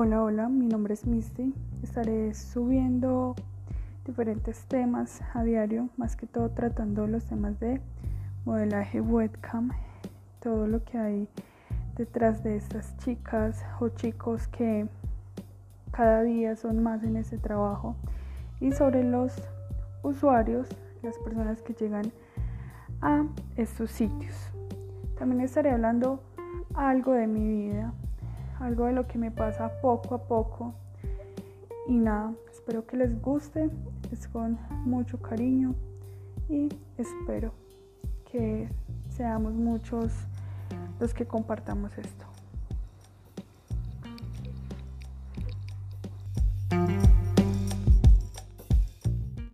Hola, hola, mi nombre es Misty. Estaré subiendo diferentes temas a diario, más que todo tratando los temas de modelaje webcam, todo lo que hay detrás de estas chicas o chicos que cada día son más en ese trabajo y sobre los usuarios, las personas que llegan a estos sitios. También estaré hablando algo de mi vida, algo de lo que me pasa poco a poco. Y nada, espero que les guste, es con mucho cariño y espero que seamos muchos los que compartamos esto.